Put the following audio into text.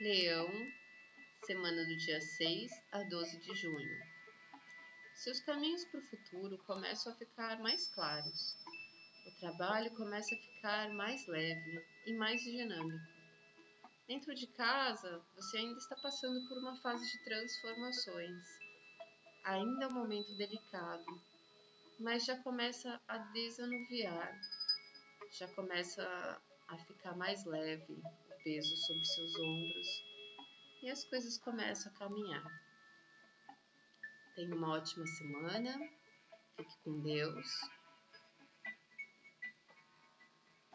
Leão, semana do dia 6 a 12 de junho. Seus caminhos para o futuro começam a ficar mais claros. O trabalho começa a ficar mais leve e mais dinâmico. Dentro de casa, você ainda está passando por uma fase de transformações. Ainda é um momento delicado, mas já começa a desanuviar, já começa a ficar mais leve peso sobre seus ombros e as coisas começam a caminhar. Tenha uma ótima semana, fique com Deus